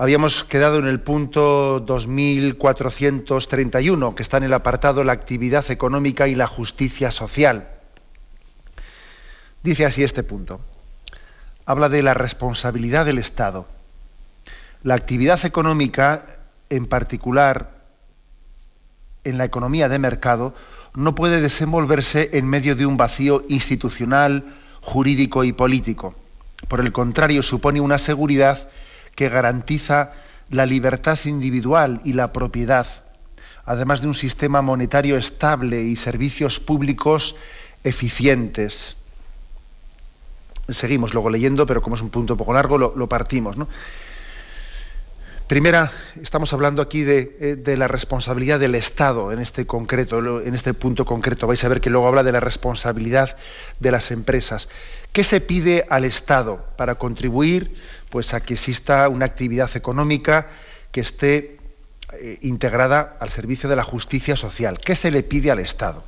Habíamos quedado en el punto 2431, que está en el apartado La actividad económica y la justicia social. Dice así este punto. Habla de la responsabilidad del Estado. La actividad económica, en particular en la economía de mercado, no puede desenvolverse en medio de un vacío institucional, jurídico y político. Por el contrario, supone una seguridad que garantiza la libertad individual y la propiedad, además de un sistema monetario estable y servicios públicos eficientes. Seguimos luego leyendo, pero como es un punto un poco largo, lo, lo partimos. ¿no? Primera, estamos hablando aquí eh, de, la responsabilidad del Estado en este en este punto concreto. Vais a ver que luego habla de la responsabilidad de las empresas. ¿Qué se pide al Estado para contribuir pues, a que exista una actividad económica que esté eh, integrada al servicio de la justicia social? ¿Qué se le pide al Estado?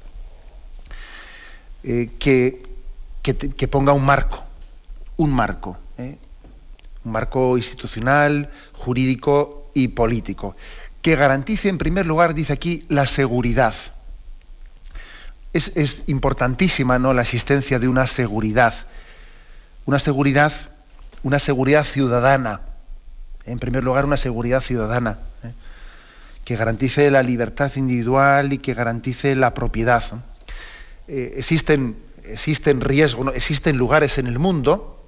Eh, que, ponga un marco, un marco un marco institucional, jurídico y político, que garantice, en primer lugar, dice aquí, la seguridad. Es, importantísima ¿no? la existencia de una seguridad, una seguridad, una seguridad ciudadana, en primer lugar, una seguridad ciudadana, ¿eh? que garantice la libertad individual y que garantice la propiedad. Eh, existen, existen riesgos, existen lugares en el mundo,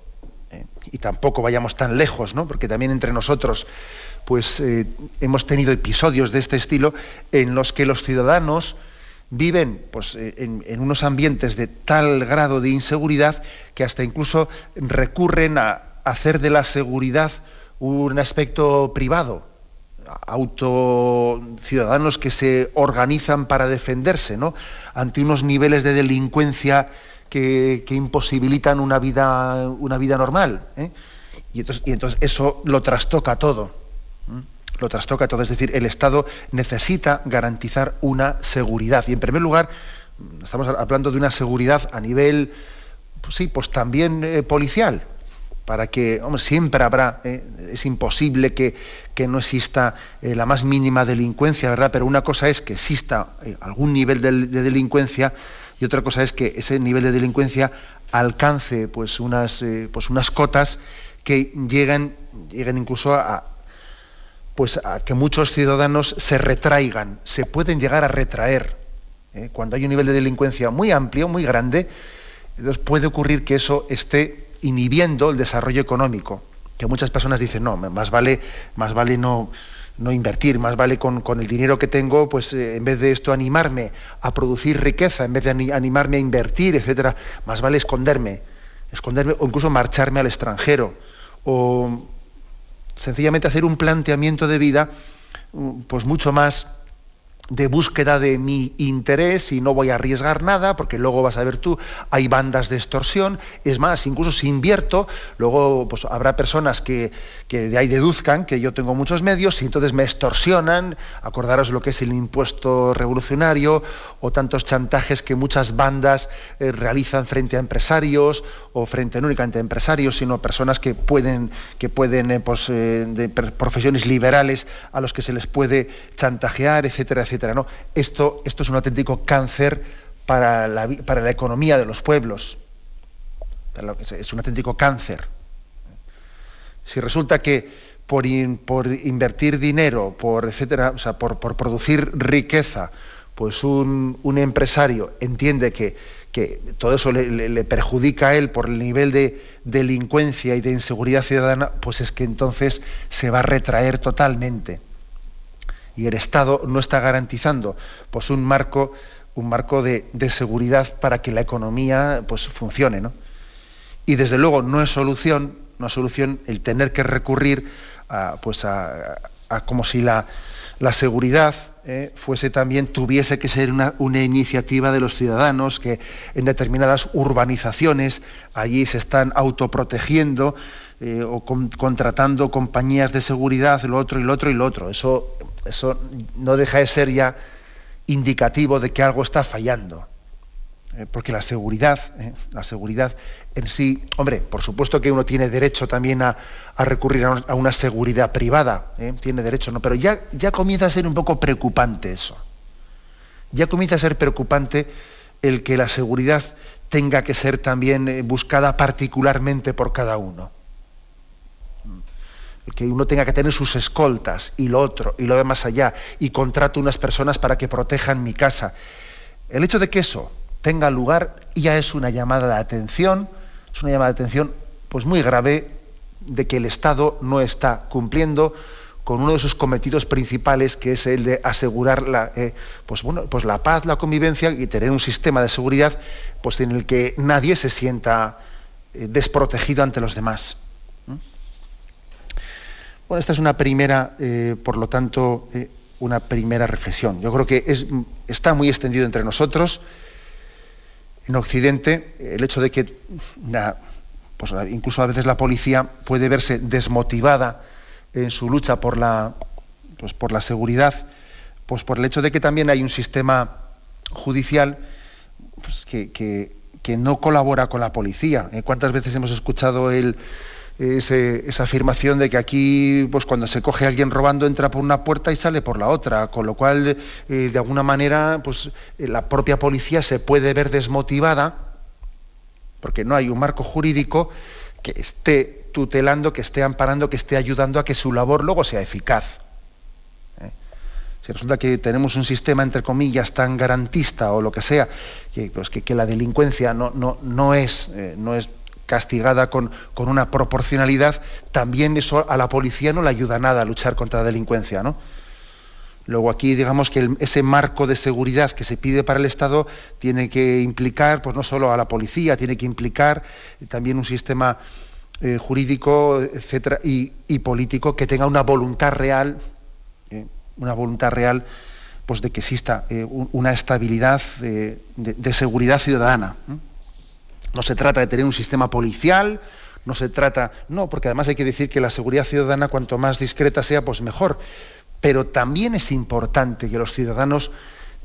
y tampoco vayamos tan lejos, ¿no? porque también entre nosotros pues, eh, hemos tenido episodios de este estilo en los que los ciudadanos viven pues, eh, en, unos ambientes de tal grado de inseguridad que hasta incluso recurren a hacer de la seguridad un aspecto privado, auto ciudadanos que se organizan para defenderse ¿no? ante unos niveles de delincuencia que, imposibilitan una vida, una vida normal. ¿eh? Y, entonces, eso lo trastoca todo. Lo trastoca todo. Es decir, el Estado necesita garantizar una seguridad. Y en primer lugar, estamos hablando de una seguridad a nivel, pues sí, pues también eh, policial, para que, hombre, siempre habrá, ¿eh? es imposible que, no exista la más mínima delincuencia, ¿verdad? Pero una cosa es que exista algún nivel de, delincuencia y otra cosa es que ese nivel de delincuencia alcance pues unas, eh, pues unas cotas que lleguen, lleguen incluso a, pues a que muchos ciudadanos se retraigan, se pueden llegar a retraer. ¿eh? Cuando hay un nivel de delincuencia muy amplio, muy grande, entonces puede ocurrir que eso esté inhibiendo el desarrollo económico. Que muchas personas dicen, no, más vale, más vale no, no invertir, más vale con, el dinero que tengo, pues eh, en vez de esto animarme a producir riqueza, en vez de animarme a invertir, etcétera, más vale esconderme, esconderme o incluso marcharme al extranjero o sencillamente hacer un planteamiento de vida mm, pues mucho más de búsqueda de mi interés y no voy a arriesgar nada, porque luego vas a ver tú, hay bandas de extorsión, es más, incluso si invierto, luego pues, habrá personas que, que, de ahí deduzcan que yo tengo muchos medios y entonces me extorsionan, acordaros lo que es el impuesto revolucionario o tantos chantajes que muchas bandas eh, realizan frente a empresarios o frente no únicamente a empresarios, sino personas que pueden, que pueden eh, pues, eh, de profesiones liberales a los que se les puede chantajear, etcétera, etcétera. ¿No? Esto, esto es un auténtico cáncer para la, para la economía de los pueblos. Es un auténtico cáncer. Si resulta que por, por invertir dinero, por etcétera, o sea, por, por producir riqueza, pues un, un empresario entiende que que todo eso le, perjudica a él por el nivel de delincuencia y de inseguridad ciudadana, pues es que entonces se va a retraer totalmente. Y el Estado no está garantizando pues un marco, un marco de, seguridad para que la economía pues, funcione. ¿no? Y desde luego no es solución una solución el tener que recurrir a, pues a, como si la, la seguridad eh, fuese también, tuviese que ser una, iniciativa de los ciudadanos que en determinadas urbanizaciones allí se están autoprotegiendo eh, o contratando compañías de seguridad, lo otro y lo otro y lo otro. Eso, eso no deja de ser ya indicativo de que algo está fallando. Eh, porque la seguridad, la seguridad en sí, hombre, por supuesto que uno tiene derecho también a, recurrir a una seguridad privada, ¿eh? tiene derecho, ¿no? Pero ya, ya comienza a ser un poco preocupante eso. Ya comienza a ser preocupante el que la seguridad tenga que ser también eh, buscada particularmente por cada uno. Que uno tenga que tener sus escoltas y lo otro y lo demás allá y contrato unas personas para que protejan mi casa. El hecho de que eso tenga lugar ya es una llamada de atención es una llamada de atención pues muy grave de que el Estado no está cumpliendo con uno de sus cometidos principales, que es el de asegurar la, eh, pues bueno, pues la paz, la convivencia y tener un sistema de seguridad pues en el que nadie se sienta eh, desprotegido ante los demás. Bueno, esta es una primera, eh, por lo tanto, una primera reflexión. Yo creo que es, está muy extendido entre nosotros en Occidente el hecho de que pues, incluso a veces la policía puede verse desmotivada en su lucha por la, pues, por la seguridad, pues por el hecho de que también hay un sistema judicial pues, que, que, no colabora con la policía. ¿Eh? ¿Cuántas veces hemos escuchado el esa afirmación de que aquí, pues cuando se coge a alguien robando, entra por una puerta y sale por la otra, con lo cual, eh, de alguna manera, pues eh, la propia policía se puede ver desmotivada, porque no hay un marco jurídico que esté tutelando, que esté amparando, que esté ayudando a que su labor luego sea eficaz. ¿eh? Si resulta que tenemos un sistema, entre comillas, tan garantista o lo que sea, que, pues, que, la delincuencia no, no, no es, no es castigada con, una proporcionalidad, también eso a la policía no le ayuda nada a luchar contra la delincuencia, ¿no? Luego aquí digamos que ese marco de seguridad que se pide para el Estado tiene que implicar, pues no solo a la policía, tiene que implicar también un sistema eh, jurídico, etcétera, y, político que tenga una voluntad real, eh, una voluntad real, pues de que exista eh, una estabilidad de, seguridad ciudadana. No se trata de tener un sistema policial, no se trata, no, porque además hay que decir que la seguridad ciudadana cuanto más discreta sea, pues mejor. Pero también es importante que los ciudadanos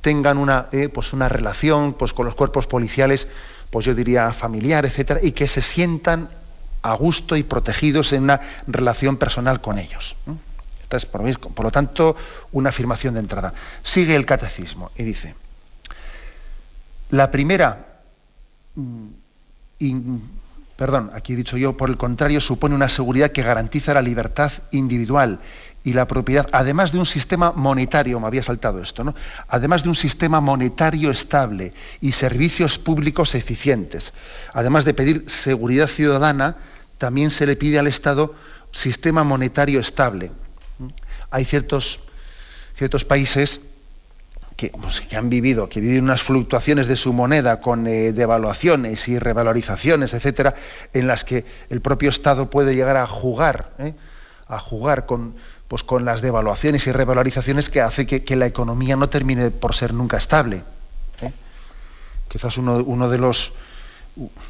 tengan una, eh, pues una relación pues con los cuerpos policiales, pues yo diría familiar, etcétera, y que se sientan a gusto y protegidos en una relación personal con ellos. Esta es, por, por lo tanto, una afirmación de entrada. Sigue el catecismo y dice, la primera mm, perdón, aquí he dicho yo, por el contrario, supone una seguridad que garantiza la libertad individual y la propiedad, además de un sistema monetario, me había saltado esto, ¿no? Además de un sistema monetario estable y servicios públicos eficientes. Además de pedir seguridad ciudadana, también se le pide al Estado sistema monetario estable. Hay ciertos, ciertos países pues, que, han vivido, que viven unas fluctuaciones de su moneda con eh, devaluaciones y revalorizaciones, etcétera, en las que el propio Estado puede llegar a jugar, ¿eh? a jugar con, pues, con las devaluaciones y revalorizaciones que hace que, la economía no termine por ser nunca estable. ¿eh? Quizás uno, de los,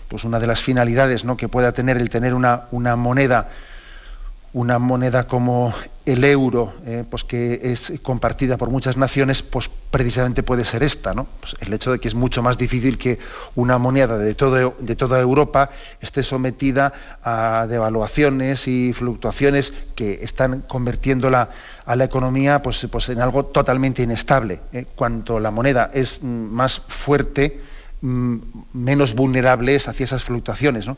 pues una de las finalidades ¿no? que pueda tener el tener una moneda una moneda como el euro, eh, pues que es compartida por muchas naciones, pues precisamente puede ser esta, ¿no? Pues el hecho de que es mucho más difícil que una moneda de, toda Europa esté sometida a devaluaciones y fluctuaciones que están convirtiéndola a la economía pues, pues en algo totalmente inestable. ¿eh? Cuanto la moneda es mm, más fuerte, mm, menos vulnerable es hacia esas fluctuaciones, ¿no?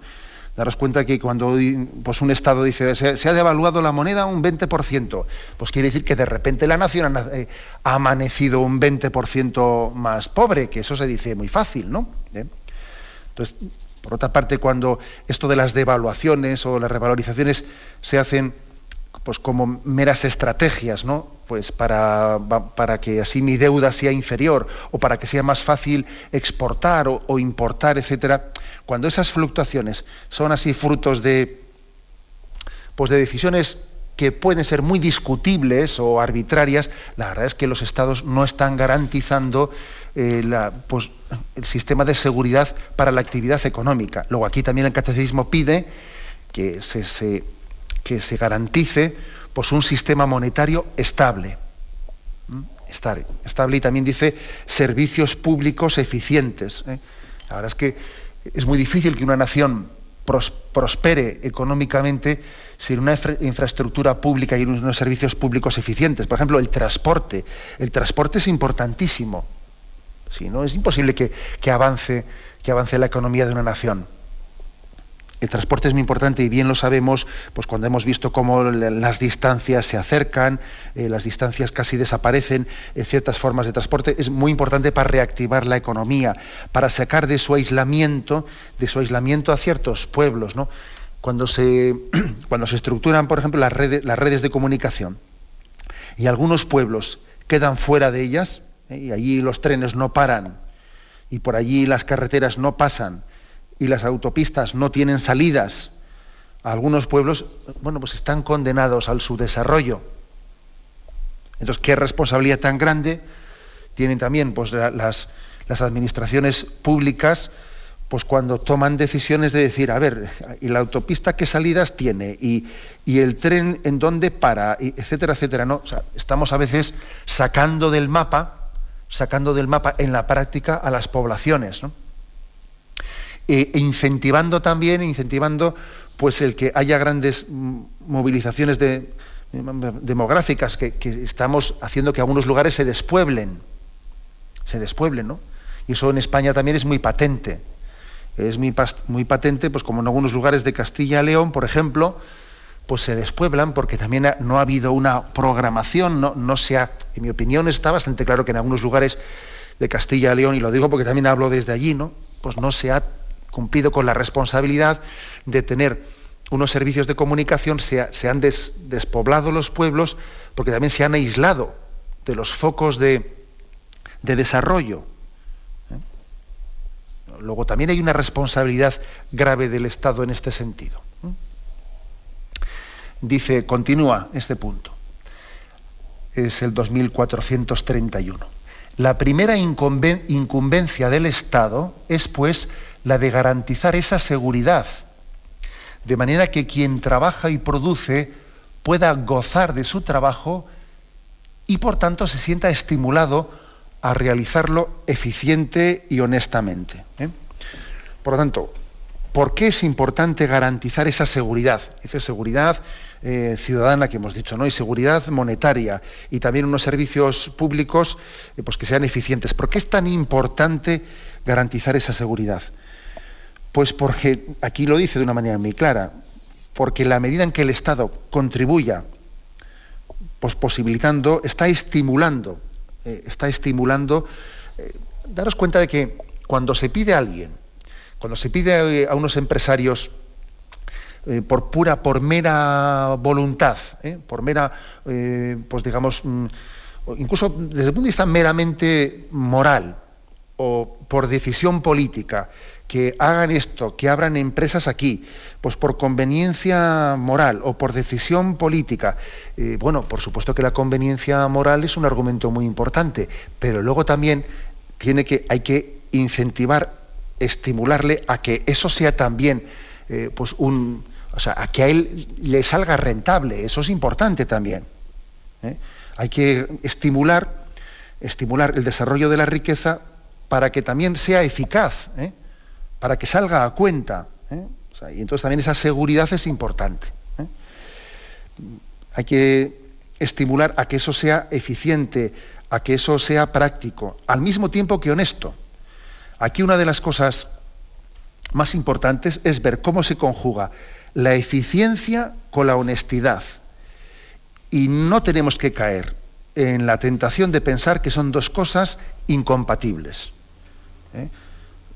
Daros cuenta que cuando pues, un Estado dice se, ha devaluado la moneda un 20%, pues quiere decir que de repente la nación ha, eh, amanecido un 20% más pobre, que eso se dice muy fácil, ¿no? ¿Eh? Entonces, por otra parte, cuando esto de las devaluaciones o las revalorizaciones se hacen pues como meras estrategias, ¿no? Pues para, para, que así mi deuda sea inferior o para que sea más fácil exportar o, importar, etcétera. Cuando esas fluctuaciones son así frutos de, pues de decisiones que pueden ser muy discutibles o arbitrarias, la verdad es que los estados no están garantizando eh, pues, el sistema de seguridad para la actividad económica. Luego aquí también el catecismo pide que se, que se garantice pues, un sistema monetario estable. Estable. Y también dice servicios públicos eficientes. ¿eh? La verdad es que es muy difícil que una nación prospere económicamente sin una infraestructura pública y unos servicios públicos eficientes. Por ejemplo, el transporte. El transporte es importantísimo. Si no, es imposible que, avance, que avance la economía de una nación. El transporte es muy importante y bien lo sabemos pues cuando hemos visto cómo las distancias se acercan, eh, las distancias casi desaparecen, en ciertas formas de transporte, es muy importante para reactivar la economía, para sacar de su aislamiento, de su aislamiento a ciertos pueblos, ¿no? Cuando se, cuando se estructuran, por ejemplo, las redes, las redes de comunicación y algunos pueblos quedan fuera de ellas, ¿eh? y allí los trenes no paran, y por allí las carreteras no pasan, y las autopistas no tienen salidas, algunos pueblos, bueno, pues están condenados al subdesarrollo. Entonces, ¿qué responsabilidad tan grande tienen también pues, las, las administraciones públicas pues cuando toman decisiones de decir, a ver, ¿y la autopista qué salidas tiene? ¿Y, el tren en dónde para? Y etcétera, etcétera. ¿no? estamos a veces sacando del mapa, sacando del mapa en la práctica a las poblaciones. ¿no? E incentivando también, incentivando pues el que haya grandes movilizaciones demográficas que, estamos haciendo que algunos lugares se despueblen, se despueblen, ¿no? Y eso en España también es muy patente. Es muy, muy patente, pues como en algunos lugares de Castilla y León, por ejemplo, pues se despueblan porque también no ha habido una programación, no, no se ha, en mi opinión está bastante claro que en algunos lugares de Castilla y León, y lo digo porque también hablo desde allí, ¿no? Pues no se ha cumplido con la responsabilidad de tener unos servicios de comunicación, se, han despoblado los pueblos porque también se han aislado de los focos de, desarrollo. ¿eh? Luego también hay una responsabilidad grave del Estado en este sentido. ¿eh? Dice, continúa este punto. Es el 2431. La primera incumbencia del Estado es, pues, la de garantizar esa seguridad, de manera que quien trabaja y produce pueda gozar de su trabajo y por tanto se sienta estimulado a realizarlo eficiente y honestamente. ¿eh? Por lo tanto, ¿por qué es importante garantizar esa seguridad? Esa seguridad eh, ciudadana que hemos dicho, ¿no? Y seguridad monetaria y también unos servicios públicos eh, pues que sean eficientes. ¿Por qué es tan importante garantizar esa seguridad? Pues porque, aquí lo dice de una manera muy clara, porque la medida en que el Estado contribuya, pues posibilitando, está estimulando, eh, está estimulando, daros cuenta de que cuando se pide a alguien, cuando se pide a unos empresarios eh, por pura, por mera voluntad, por mera, pues digamos, mm, incluso desde el punto de vista meramente moral o por decisión política, que hagan esto, que abran empresas aquí, pues por conveniencia moral o por decisión política. Eh, bueno, por supuesto que la conveniencia moral es un argumento muy importante, pero luego también tiene que, hay que incentivar, estimularle a que eso sea también, eh, pues un, o sea, a que a él le salga rentable. Eso es importante también. ¿eh? Hay que estimular, estimular el desarrollo de la riqueza para que también sea eficaz para que salga a cuenta. ¿eh? y entonces también esa seguridad es importante. ¿eh? Hay que estimular a que eso sea eficiente, a que eso sea práctico, al mismo tiempo que honesto. Aquí una de las cosas más importantes es ver cómo se conjuga la eficiencia con la honestidad. Y no tenemos que caer en la tentación de pensar que son dos cosas incompatibles. ¿eh?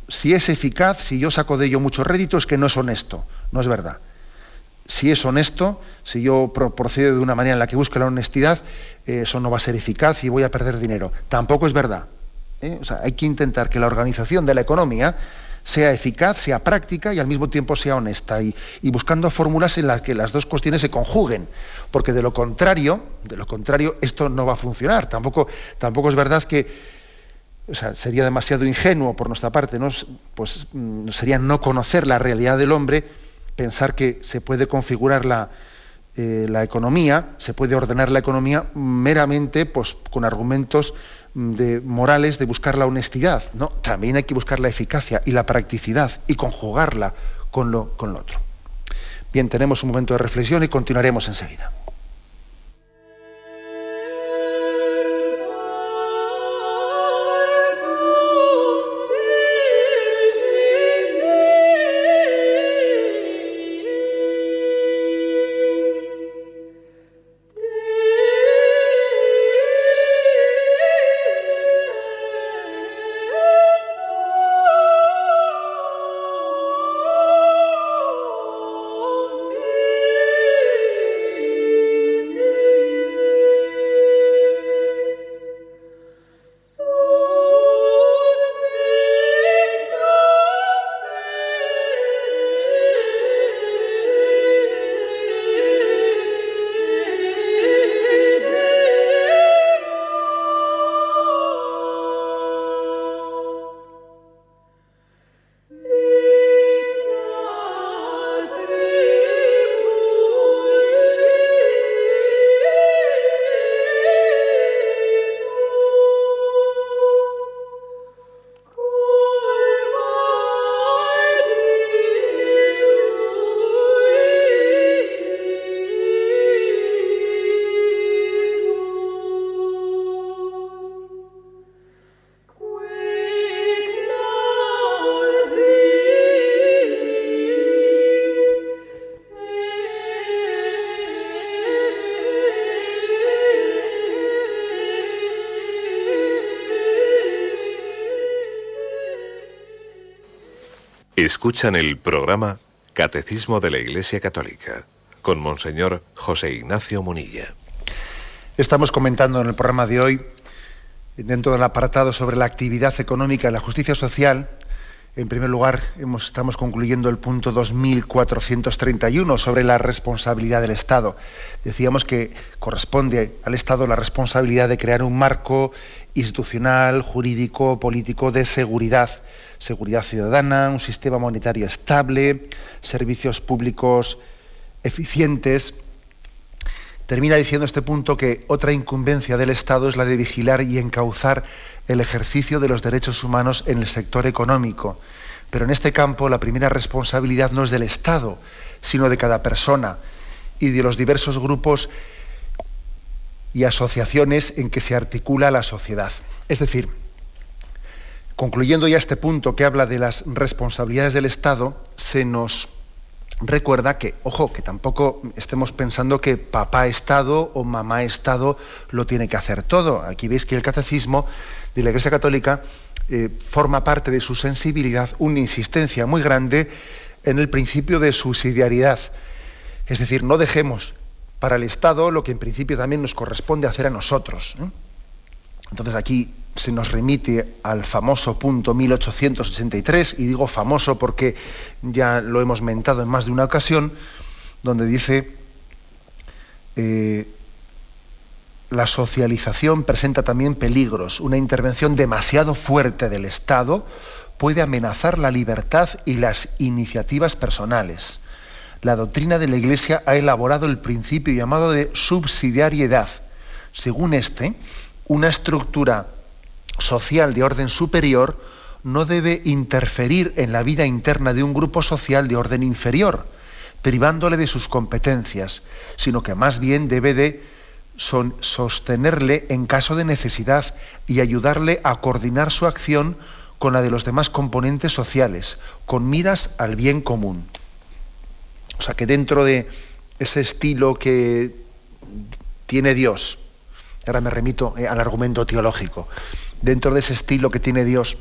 si es eficaz, si yo saco de ello mucho rédito, es que no es honesto. No es verdad. Si es honesto, si yo procedo de una manera en la que busque la honestidad, eh, eso no va a ser eficaz y voy a perder dinero. Tampoco es verdad. ¿eh? hay que intentar que la organización de la economía sea eficaz, sea práctica y al mismo tiempo sea honesta y, buscando fórmulas en las que las dos cuestiones se conjuguen, porque de lo contrario, de lo contrario esto no va a funcionar. Tampoco, tampoco es verdad que sería demasiado ingenuo por nuestra parte, ¿no? pues mm, sería no conocer la realidad del hombre, pensar que se puede configurar la, eh, la economía, se puede ordenar la economía meramente pues, con argumentos de morales de buscar la honestidad, ¿no? También hay que buscar la eficacia y la practicidad y conjugarla con lo, con lo otro. Bien, tenemos un momento de reflexión y continuaremos enseguida. Escuchan el programa Catecismo de la Iglesia Católica con Monseñor José Ignacio Munilla. Estamos comentando en el programa de hoy, dentro del apartado sobre la actividad económica y la justicia social, en primer lugar, estamos concluyendo el punto 2431 sobre la responsabilidad del Estado. Decíamos que corresponde al Estado la responsabilidad de crear un marco institucional, jurídico, político de seguridad seguridad ciudadana, un sistema monetario estable, servicios públicos eficientes. Termina diciendo este punto que otra incumbencia del Estado es la de vigilar y encauzar el ejercicio de los derechos humanos en el sector económico. Pero en este campo la primera responsabilidad no es del Estado, sino de cada persona y de los diversos grupos y asociaciones en que se articula la sociedad. Es decir, Concluyendo ya este punto que habla de las responsabilidades del Estado, se nos recuerda que, ojo, que tampoco estemos pensando que papá Estado o mamá Estado lo tiene que hacer todo. Aquí veis que el catecismo de la Iglesia Católica eh, forma parte de su sensibilidad una insistencia muy grande en el principio de subsidiariedad. Es decir, no dejemos para el Estado lo que en principio también nos corresponde hacer a nosotros. ¿eh? Entonces aquí se nos remite al famoso punto 1863, y digo famoso porque ya lo hemos mentado en más de una ocasión, donde dice, eh, la socialización presenta también peligros, una intervención demasiado fuerte del Estado puede amenazar la libertad y las iniciativas personales. La doctrina de la Iglesia ha elaborado el principio llamado de subsidiariedad. Según este, una estructura social de orden superior no debe interferir en la vida interna de un grupo social de orden inferior, privándole de sus competencias, sino que más bien debe de sostenerle en caso de necesidad y ayudarle a coordinar su acción con la de los demás componentes sociales, con miras al bien común. O sea que dentro de ese estilo que tiene Dios, ahora me remito eh, al argumento teológico, dentro de ese estilo que tiene Dios,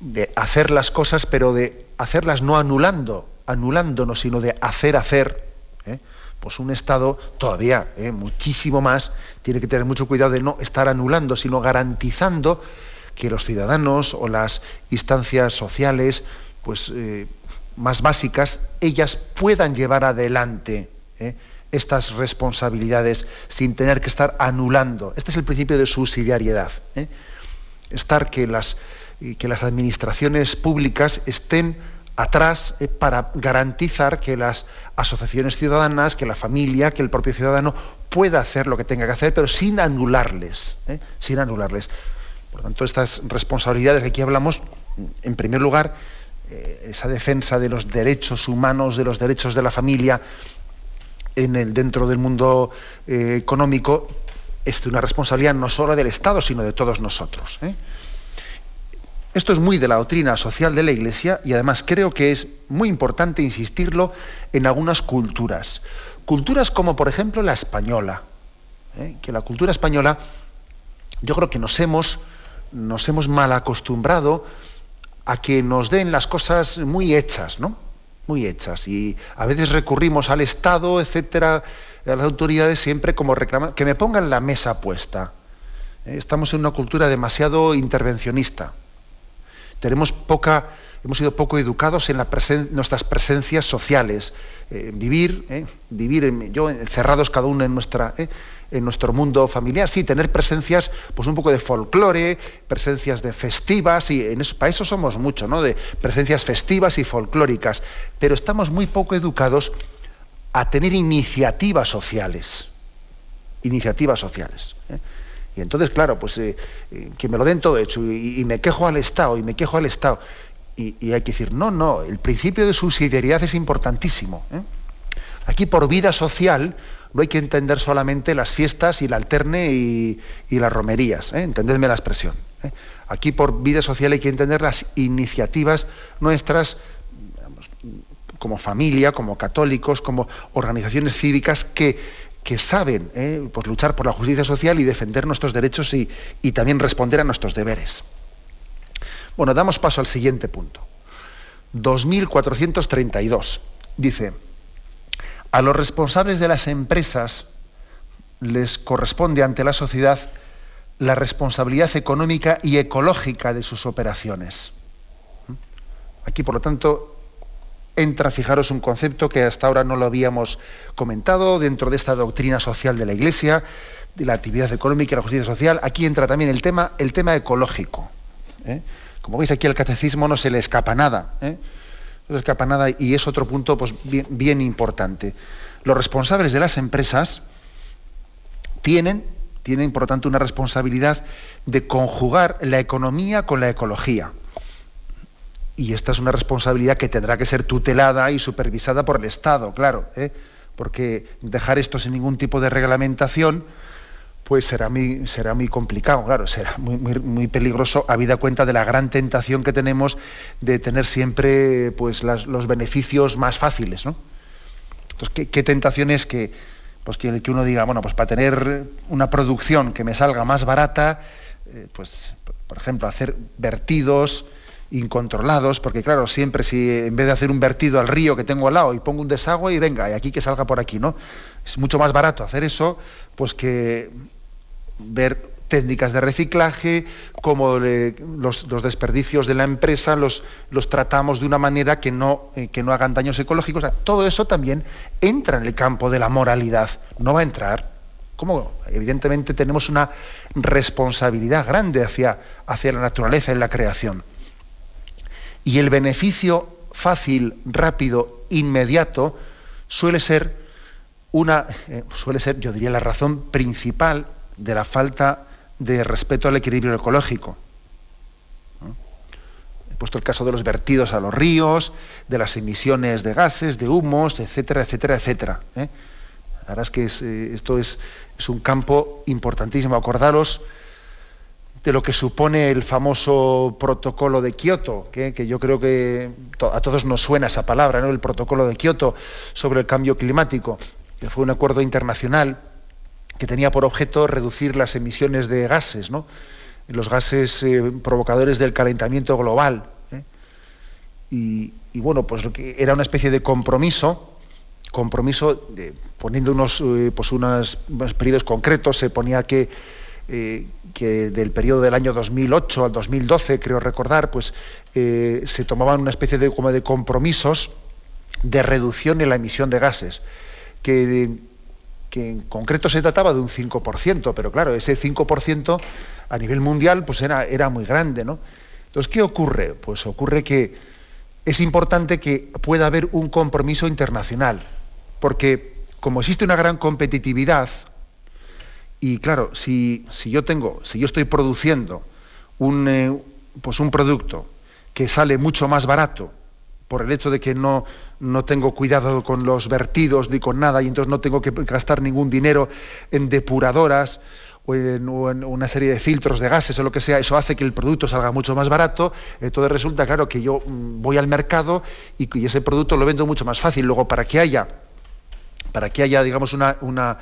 de hacer las cosas, pero de hacerlas no anulando, anulándonos, sino de hacer hacer, ¿eh? pues un Estado todavía, ¿eh? muchísimo más, tiene que tener mucho cuidado de no estar anulando, sino garantizando que los ciudadanos o las instancias sociales, pues eh, más básicas, ellas puedan llevar adelante. Estas responsabilidades sin tener que estar anulando. Este es el principio de subsidiariedad. ¿eh? Estar que las, que las administraciones públicas estén atrás eh, para garantizar que las asociaciones ciudadanas, que la familia, que el propio ciudadano pueda hacer lo que tenga que hacer, pero sin anularles, sin anularles. Por tanto, estas responsabilidades que aquí hablamos, en primer lugar, eh, esa defensa de los derechos humanos, de los derechos de la familia en el, dentro del mundo eh, económico, es una responsabilidad no solo del Estado, sino de todos nosotros. ¿eh? Esto es muy de la doctrina social de la Iglesia y además creo que es muy importante insistirlo en algunas culturas. Culturas como por ejemplo la española, que la cultura española yo creo que nos hemos, nos hemos mal acostumbrado a que nos den las cosas muy hechas, ¿no? Muy hechas. Y a veces recurrimos al Estado, etcétera, a las autoridades siempre como reclaman, que me pongan la mesa puesta. Eh, estamos en una cultura demasiado intervencionista. Tenemos poca, hemos sido poco educados en nuestras presencias sociales, eh, vivir, eh, vivir yo encerrados cada uno en nuestra, en nuestro mundo familiar, sí, tener presencias, pues un poco de folclore, presencias de festivas, y para eso somos mucho, ¿no? De presencias festivas y folclóricas, pero estamos muy poco educados a tener iniciativas sociales, iniciativas sociales. ¿eh? Y entonces, claro, pues eh, eh, que me lo den todo hecho y, me quejo al Estado y me quejo al Estado. Y, hay que decir, no, no, el principio de subsidiariedad es importantísimo. Aquí por vida social no hay que entender solamente las fiestas y el alterne y, las romerías, ¿eh? entendedme la expresión. ¿eh? Aquí por vida social hay que entender las iniciativas nuestras como familia, como católicos, como organizaciones cívicas que, que saben ¿eh? pues luchar por la justicia social y defender nuestros derechos y también responder a nuestros deberes. Bueno, damos paso al siguiente punto. 2432. Dice, a los responsables de las empresas les corresponde ante la sociedad la responsabilidad económica y ecológica de sus operaciones. Aquí, por lo tanto, entra, fijaros, un concepto que hasta ahora no lo habíamos comentado dentro de esta doctrina social de la Iglesia, de la actividad económica y la justicia social. Aquí entra también el tema, el tema ecológico. ¿eh? Como veis aquí al catecismo no se le escapa nada. ¿eh? no escapa nada y es otro punto pues, bien, importante. Los responsables de las empresas tienen, tienen, por lo tanto, una responsabilidad de conjugar la economía con la ecología. Y esta es una responsabilidad que tendrá que ser tutelada y supervisada por el Estado, claro, ¿eh? porque dejar esto sin ningún tipo de reglamentación, pues será muy, será muy complicado, claro, será muy, muy, muy, peligroso, habida cuenta de la gran tentación que tenemos de tener siempre pues, los beneficios más fáciles. ¿no? Entonces, ¿qué, tentación es que, pues, que, uno diga, bueno, pues para tener una producción que me salga más barata, eh, pues, por ejemplo, hacer vertidos incontrolados, porque claro, siempre si en vez de hacer un vertido al río que tengo al lado y pongo un desagüe y venga, y aquí que salga por aquí, ¿no? Es mucho más barato hacer eso, pues que ver técnicas de reciclaje, cómo los, desperdicios de la empresa los, tratamos de una manera que no, eh, que no hagan daños ecológicos. todo eso también entra en el campo de la moralidad. No va a entrar. Como evidentemente tenemos una responsabilidad grande hacia, hacia la naturaleza y la creación. Y el beneficio fácil, rápido, inmediato, suele ser una, eh, suele ser, yo diría, la razón principal de la falta de respeto al equilibrio ecológico. He puesto el caso de los vertidos a los ríos, de las emisiones de gases, de humos, etcétera, etcétera, etcétera. ¿eh? Verdad es que eh, esto es, es, un campo importantísimo. Acordaros de lo que supone el famoso protocolo de Kioto, que, que yo creo que a todos nos suena esa palabra, ¿no? el protocolo de Kioto sobre el cambio climático, que fue un acuerdo internacional que tenía por objeto reducir las emisiones de gases, ¿no? los gases eh, provocadores del calentamiento global. ¿eh? Y, bueno, pues lo que era una especie de compromiso, compromiso poniendo unos, eh, pues unos, periodos concretos, se ponía que del periodo del año 2008 al 2012, creo recordar, pues se tomaban una especie de, como de compromisos de reducción en la emisión de gases, que, que en concreto se trataba de un 5%, pero claro, ese 5% a nivel mundial pues era, era muy grande, ¿no? Entonces, ¿qué ocurre? Pues ocurre que es importante que pueda haber un compromiso internacional, porque como existe una gran competitividad, y claro, si, yo tengo, si yo estoy produciendo un, eh, pues un producto que sale mucho más barato por el hecho de que no, no tengo cuidado con los vertidos ni con nada y entonces no tengo que gastar ningún dinero en depuradoras o en, una serie de filtros de gases o lo que sea, eso hace que el producto salga mucho más barato, entonces resulta claro que yo mm, voy al mercado y, y ese producto lo vendo mucho más fácil. Luego, para que haya, para que haya, digamos, una, una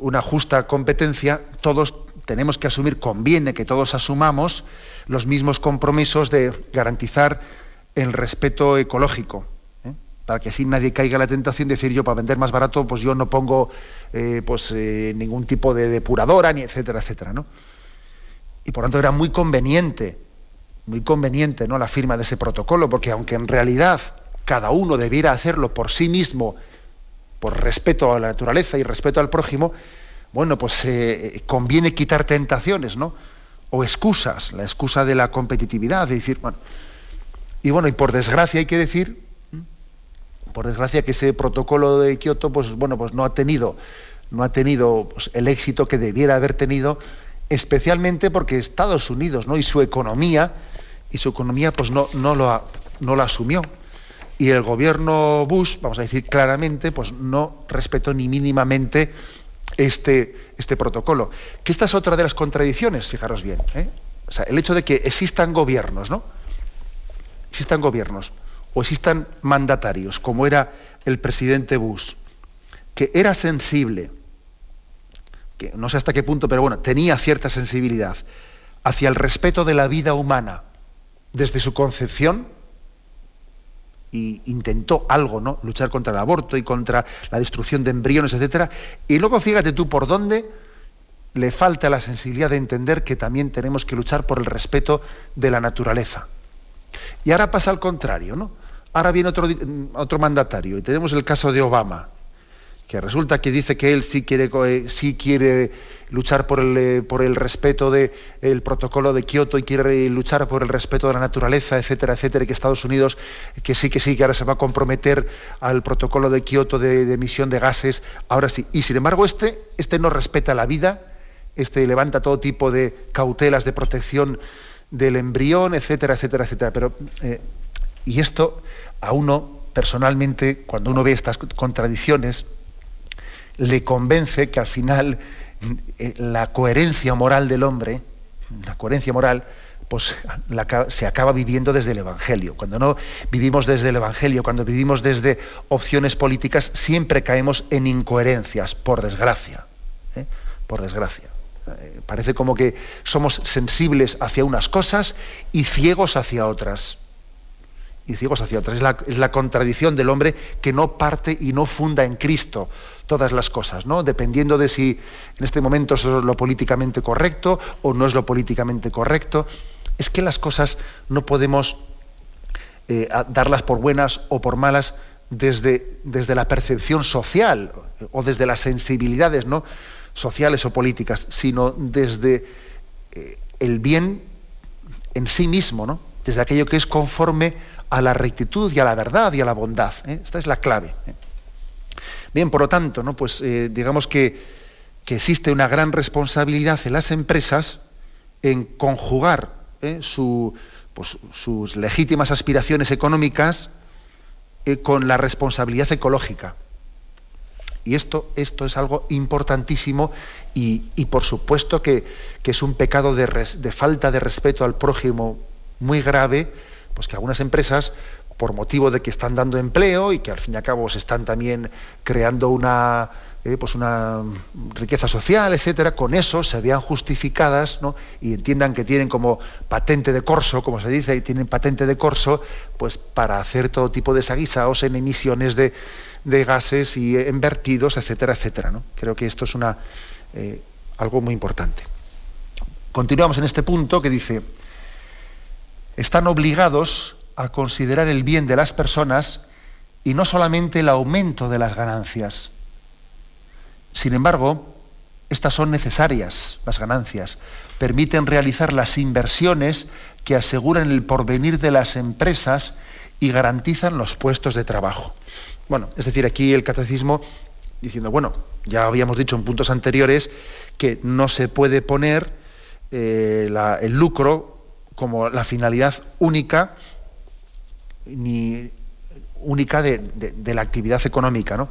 una justa competencia, todos tenemos que asumir, conviene que todos asumamos los mismos compromisos de garantizar el respeto ecológico, ¿eh? para que así nadie caiga la tentación de decir yo para vender más barato, pues yo no pongo eh, pues, eh, ningún tipo de depuradora, ni etcétera, etcétera. ¿no? Y por tanto era muy conveniente, muy conveniente ¿no? la firma de ese protocolo, porque aunque en realidad cada uno debiera hacerlo por sí mismo por respeto a la naturaleza y respeto al prójimo, bueno, pues conviene quitar tentaciones, ¿no? O excusas, la excusa de la competitividad, de decir, bueno, y bueno, y por desgracia hay que decir, por desgracia que ese protocolo de Kioto, pues bueno, pues no ha tenido, no ha tenido pues, el éxito que debiera haber tenido, especialmente porque Estados Unidos, ¿no? Y su economía, y su economía, pues no, no lo, no lo asumió y el gobierno Bush, vamos a decir claramente, pues no respetó ni mínimamente este, este protocolo. Que esta es otra de las contradicciones, fijaros bien. ¿eh? O sea, el hecho de que existan gobiernos, ¿no? Existan gobiernos o existan mandatarios, como era el presidente Bush, que era sensible, que no sé hasta qué punto, pero bueno, tenía cierta sensibilidad hacia el respeto de la vida humana desde su concepción, y intentó algo, ¿no? Luchar contra el aborto y contra la destrucción de embriones, etcétera. Y luego fíjate tú por dónde le falta la sensibilidad de entender que también tenemos que luchar por el respeto de la naturaleza. Y ahora pasa al contrario, ¿no? Ahora viene otro, otro mandatario y tenemos el caso de Obama, que resulta que dice que él sí quiere, eh, sí quiere luchar por el, eh, por el respeto del protocolo de Kioto y quiere luchar por el respeto de la naturaleza, etcétera, etcétera, y que Estados Unidos, que sí, que sí, que ahora se va a comprometer al protocolo de Kioto de, emisión de gases, ahora sí. Y sin embargo, este, este no respeta la vida, este levanta todo tipo de cautelas de protección del embrión, etcétera, etcétera, etcétera. Pero, eh, y esto a uno, personalmente, cuando uno ve estas contradicciones, le convence que al final eh, la coherencia moral del hombre, la coherencia moral, pues se acaba viviendo desde el Evangelio. Cuando no vivimos desde el Evangelio, cuando vivimos desde opciones políticas, siempre caemos en incoherencias, por desgracia. ¿eh? Por desgracia. Eh, parece como que somos sensibles hacia unas cosas y ciegos hacia otras. Y ciegos hacia otras. Es la, es la contradicción del hombre que no parte y no funda en Cristo todas las cosas, ¿no? Dependiendo de si en este momento eso es lo políticamente correcto o no es lo políticamente correcto. Es que las cosas no podemos eh, darlas por buenas o por malas desde, desde la percepción social o desde las sensibilidades ¿no? Sociales o políticas, sino desde eh, el bien en sí mismo, ¿no? desde aquello que es conforme a la rectitud y a la verdad y a la bondad. ¿eh? Esta es la clave. Bien, por lo tanto, ¿no? pues, eh, digamos que, existe una gran responsabilidad en las empresas en conjugar ¿eh? pues, sus legítimas aspiraciones económicas eh, con la responsabilidad ecológica. Y esto, esto es algo importantísimo y, por supuesto que, es un pecado de, de, falta de respeto al prójimo muy grave, pues que algunas empresas por motivo de que están dando empleo y que al fin y al cabo se están también creando una, eh, pues una riqueza social, etcétera, con eso se vean justificadas ¿no? y entiendan que tienen como patente de corso, como se dice, y tienen patente de corso, pues para hacer todo tipo de saguisaos en emisiones de, gases y en vertidos, etcétera, etcétera. ¿no? Creo que esto es eh, algo muy importante. Continuamos en este punto que dice, están obligados a considerar el bien de las personas y no solamente el aumento de las ganancias. Sin embargo, estas son necesarias, las ganancias, permiten realizar las inversiones que aseguran el porvenir de las empresas y garantizan los puestos de trabajo. Bueno, es decir, aquí el catecismo diciendo, bueno, ya habíamos dicho en puntos anteriores que no se puede poner eh, el lucro como la finalidad única ni única de, la actividad económica, ¿no?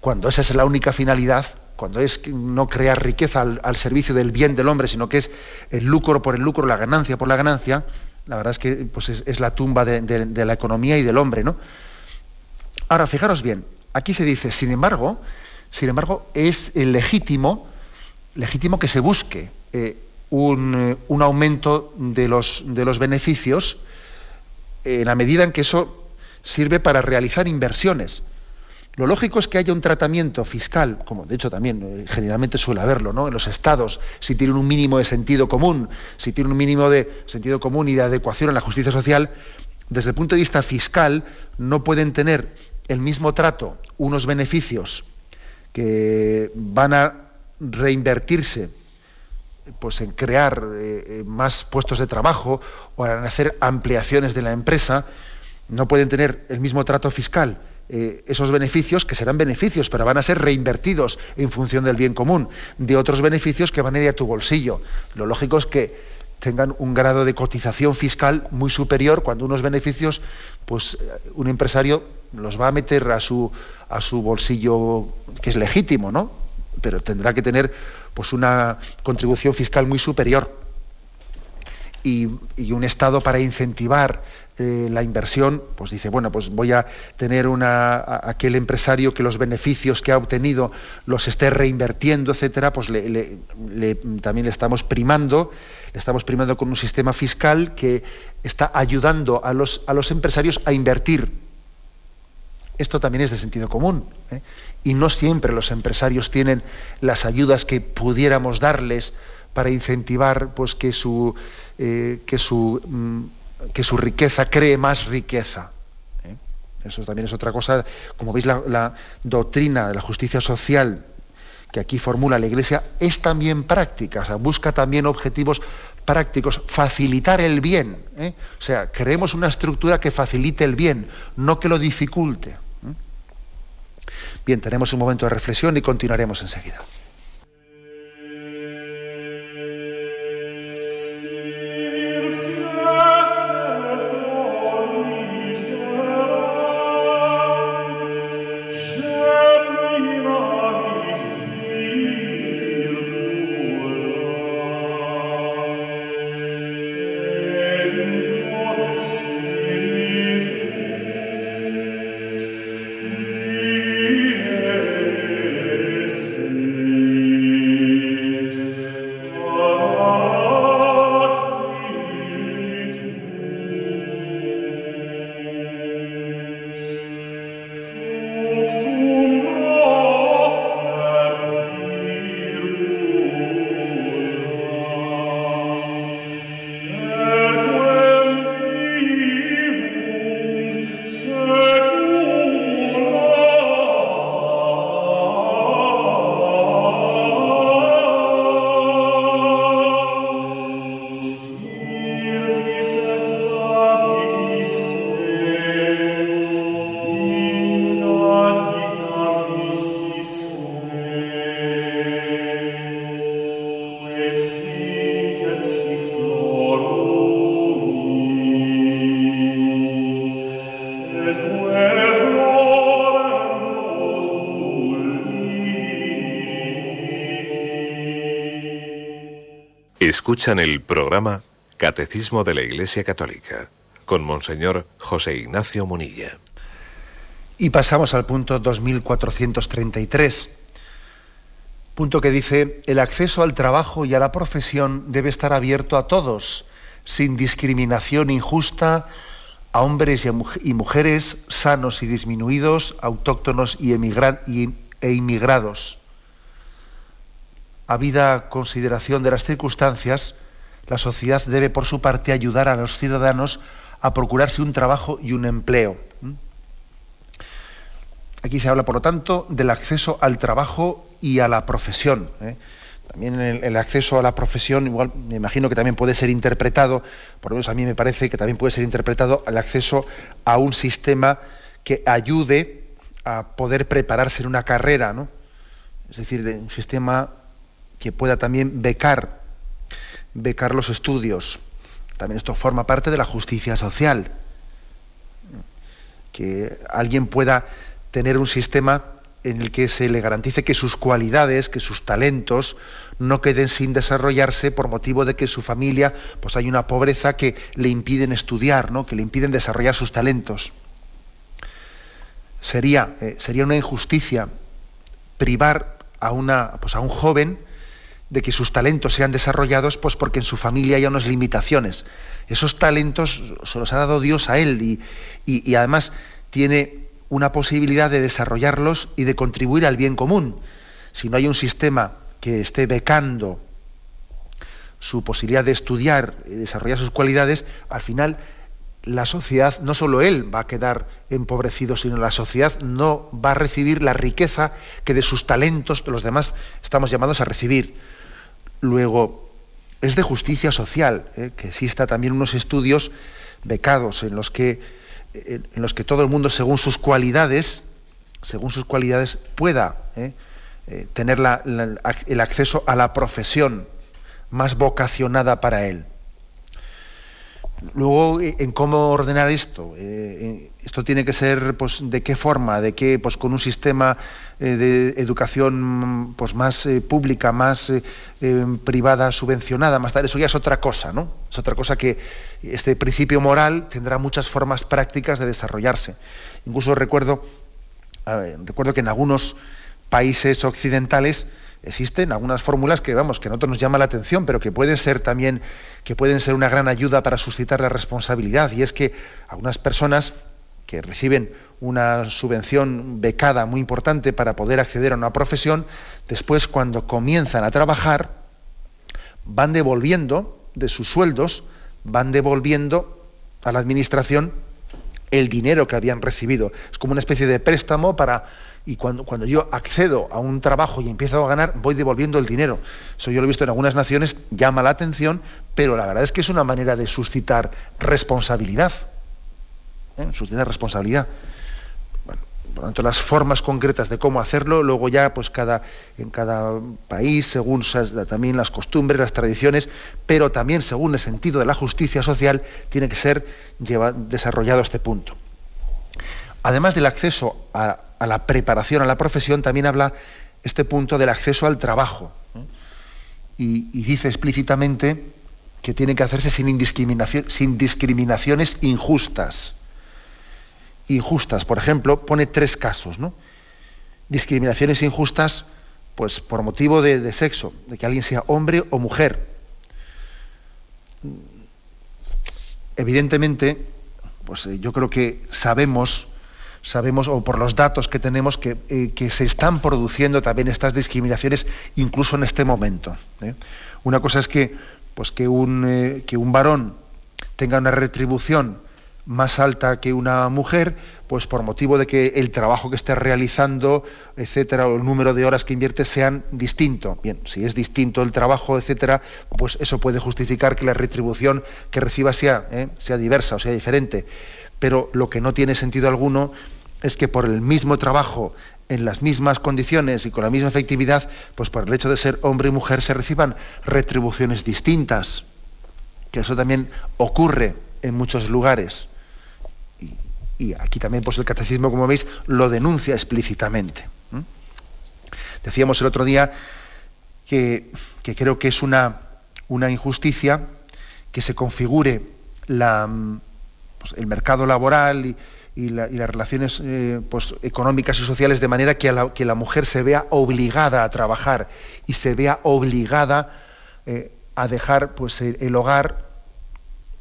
Cuando esa es la única finalidad, cuando es no crear riqueza al, servicio del bien del hombre, sino que es el lucro por el lucro, la ganancia por la ganancia, la verdad es que pues es, la tumba de, la economía y del hombre, ¿no? Ahora, fijaros bien, aquí se dice, sin embargo, sin embargo, es legítimo, legítimo que se busque eh, un, un, aumento de los, de los beneficios en la medida en que eso sirve para realizar inversiones. Lo lógico es que haya un tratamiento fiscal, como de hecho también eh, generalmente suele haberlo, ¿no? En los estados, si tienen un mínimo de sentido común, si tienen un mínimo de sentido común y de adecuación a la justicia social, desde el punto de vista fiscal no pueden tener el mismo trato unos beneficios que van a reinvertirse pues en crear eh, eh, más puestos de trabajo o en hacer ampliaciones de la empresa, no pueden tener el mismo trato fiscal eh, esos beneficios, que serán beneficios, pero van a ser reinvertidos en función del bien común, de otros beneficios que van a ir a tu bolsillo. Lo lógico es que tengan un grado de cotización fiscal muy superior cuando unos beneficios, pues un empresario los va a meter a su, a su bolsillo, que es legítimo, ¿no? Pero tendrá que tener pues una contribución fiscal muy superior. Y, y un Estado para incentivar eh, la inversión, pues dice, bueno, pues voy a tener una, aquel empresario que los beneficios que ha obtenido los esté reinvirtiendo, etcétera, pues también le estamos primando, estamos primando con un sistema fiscal que está ayudando a los, a los empresarios a invertir. Esto también es de sentido común. ¿eh? Y no siempre los empresarios tienen las ayudas que pudiéramos darles para incentivar pues, que su, eh, que su mm, que su riqueza cree más riqueza. ¿eh? Eso también es otra cosa. Como veis, la, doctrina de la justicia social que aquí formula la Iglesia es también práctica, busca también objetivos prácticos, facilitar el bien. ¿eh? O sea, creemos una estructura que facilite el bien, no que lo dificulte. ¿eh? Bien, tenemos un momento de reflexión y continuaremos enseguida. Escuchan el programa Catecismo de la Iglesia Católica con Monseñor José Ignacio Munilla. Y pasamos al punto 2433, punto que dice, el acceso al trabajo y a la profesión debe estar abierto a todos, sin discriminación injusta, a hombres y, mujeres sanos y disminuidos, autóctonos y, e inmigrados habida consideración de las circunstancias, la sociedad debe por su parte ayudar a los ciudadanos a procurarse un trabajo y un empleo. Aquí se habla, por lo tanto, del acceso al trabajo y a la profesión. ¿eh? También el, acceso a la profesión, igual me imagino que también puede ser interpretado, por lo menos a mí me parece que también puede ser interpretado el acceso a un sistema que ayude a poder prepararse en una carrera, ¿no? Es decir, un sistema que pueda también becar, becar los estudios. También esto forma parte de la justicia social. Que alguien pueda tener un sistema en el que se le garantice que sus cualidades, que sus talentos no queden sin desarrollarse por motivo de que su familia pues hay una pobreza que le impiden estudiar, ¿no? que le impiden desarrollar sus talentos. Sería, eh, sería una injusticia privar a, una, pues a un joven de que sus talentos sean desarrollados, pues porque en su familia hay unas limitaciones. Esos talentos se los ha dado Dios a él y, y además tiene una posibilidad de desarrollarlos y de contribuir al bien común. Si no hay un sistema que esté becando su posibilidad de estudiar y desarrollar sus cualidades, al final la sociedad, no solo él va a quedar empobrecido, sino la sociedad no va a recibir la riqueza que de sus talentos los demás estamos llamados a recibir. Luego, es de justicia social ¿eh? que exista también unos estudios becados en los que en los que todo el mundo, según sus cualidades, según sus cualidades, pueda ¿eh? Eh, tener el acceso a la profesión más vocacionada para él. Luego, eh, en cómo ordenar esto, esto tiene que ser, pues, de qué forma, de qué, pues, con un sistema de educación, pues, más pública, más privada, subvencionada, más tarde, eso ya es otra cosa, ¿no? Es otra cosa que este principio moral tendrá muchas formas prácticas de desarrollarse. Incluso recuerdo, recuerdo que en algunos países occidentales existen algunas fórmulas que vamos que a nosotros nos llama la atención pero que pueden ser también que pueden ser una gran ayuda para suscitar la responsabilidad y es que algunas personas que reciben una subvención becada muy importante para poder acceder a una profesión después cuando comienzan a trabajar van devolviendo de sus sueldos van devolviendo a la administración el dinero que habían recibido. Es como una especie de préstamo para... Y cuando, cuando yo accedo a un trabajo y empiezo a ganar, voy devolviendo el dinero. Eso yo lo he visto en algunas naciones, llama la atención, pero la verdad es que es una manera de suscitar responsabilidad. ¿eh? Suscitar responsabilidad por lo tanto las formas concretas de cómo hacerlo luego ya pues cada en cada país según también las costumbres las tradiciones pero también según el sentido de la justicia social tiene que ser desarrollado este punto además del acceso a, la preparación a la profesión también habla este punto del acceso al trabajo y, dice explícitamente que tiene que hacerse sin, discriminación, sin discriminaciones injustas injustas. Por ejemplo, pone tres casos, ¿no? Discriminaciones injustas, pues por motivo de, sexo, de que alguien sea hombre o mujer. Evidentemente, pues eh, yo creo que sabemos, sabemos, o por los datos que tenemos, que, eh, que se están produciendo también estas discriminaciones incluso en este momento. ¿eh? Una cosa es que, pues que un, que un varón tenga una retribución más alta que una mujer, pues por motivo de que el trabajo que esté realizando, etcétera, o el número de horas que invierte sean distinto. Bien, si es distinto el trabajo, etcétera, pues eso puede justificar que la retribución que reciba sea, ¿eh? sea diversa o sea diferente. Pero lo que no tiene sentido alguno es que por el mismo trabajo, en las mismas condiciones y con la misma efectividad, pues por el hecho de ser hombre y mujer se reciban retribuciones distintas. Que eso también ocurre en muchos lugares y aquí también pues el catecismo, como veis, lo denuncia explícitamente. Decíamos el otro día que, creo que es una, injusticia que se configure la, pues, el mercado laboral y, las relaciones eh, pues, económicas y sociales de manera que la, la, mujer se vea obligada a trabajar y se vea obligada eh, a dejar pues, el hogar,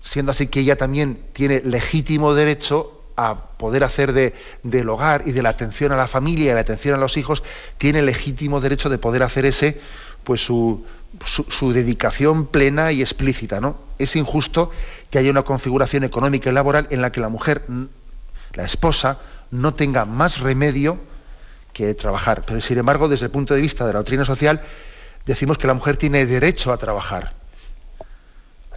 siendo así que ella también tiene legítimo derecho a poder hacer de, del hogar y de la atención a la familia y la atención a los hijos, tiene legítimo derecho de poder hacer ese, pues su, su, dedicación plena y explícita. ¿no? Es injusto que haya una configuración económica y laboral en la que la mujer, la esposa, no tenga más remedio que trabajar. Pero sin embargo, desde el punto de vista de la doctrina social, decimos que la mujer tiene derecho a trabajar,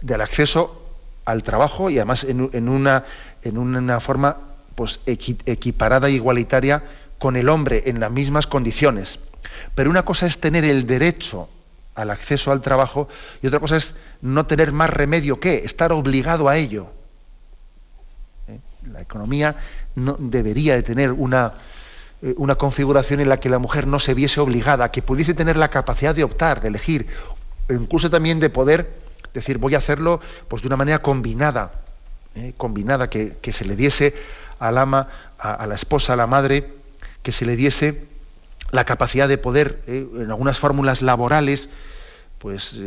del acceso al trabajo y además en, una, forma pues, equiparada e igualitaria con el hombre en las mismas condiciones. Pero una cosa es tener el derecho al acceso al trabajo y otra cosa es no tener más remedio que estar obligado a ello. La economía no debería de tener una, eh, una configuración en la que la mujer no se viese obligada, que pudiese tener la capacidad de optar, de elegir, incluso también de poder decir voy a hacerlo pues de una manera combinada, ¿eh? combinada, que, se le diese al ama, a, la esposa, a la madre, que se le diese la capacidad de poder, ¿eh? en algunas fórmulas laborales, pues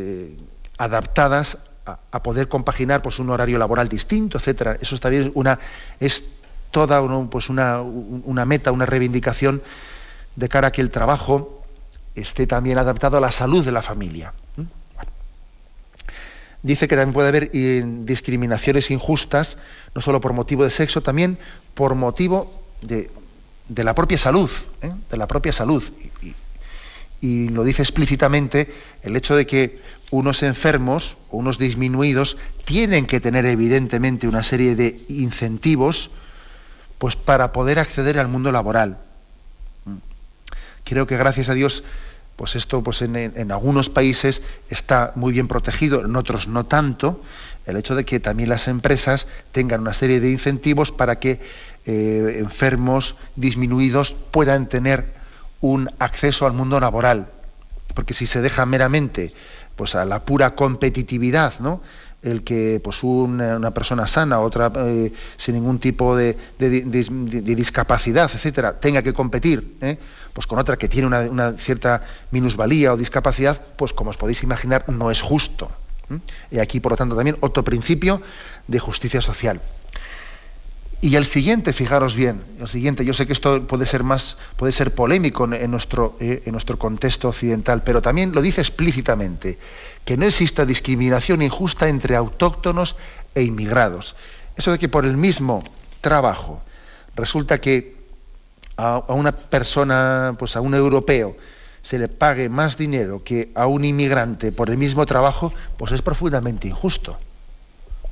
adaptadas a, poder compaginar pues, un horario laboral distinto, etcétera. Eso está bien, una, es toda pues una, una, meta, una reivindicación de cara a que el trabajo esté también adaptado a la salud de la familia. Dice que también puede haber eh, discriminaciones injustas, no solo por motivo de sexo, también por motivo de, la propia salud, ¿eh? de la propia salud. Y, lo dice explícitamente el hecho de que unos enfermos o unos disminuidos tienen que tener evidentemente una serie de incentivos pues para poder acceder al mundo laboral. Creo que gracias a Dios, pues esto pues en, algunos países está muy bien protegido, en otros no tanto, el hecho de que también las empresas tengan una serie de incentivos para que eh, enfermos disminuidos puedan tener un acceso al mundo laboral. Porque si se deja meramente pues a la pura competitividad, ¿no? el que pues una, persona sana, otra eh, sin ningún tipo de, discapacidad, etcétera, tenga que competir ¿eh? pues con otra que tiene una, cierta minusvalía o discapacidad, pues como os podéis imaginar, no es justo. Y aquí, por lo tanto, también otro principio de justicia social. Y el siguiente, fijaros bien, el siguiente, yo sé que esto puede ser más, puede ser polémico en, nuestro, eh, en nuestro contexto occidental, pero también lo dice explícitamente, que no exista discriminación injusta entre autóctonos e inmigrados. Eso de que por el mismo trabajo resulta que a, una persona, pues a un europeo, se le pague más dinero que a un inmigrante por el mismo trabajo, pues es profundamente injusto.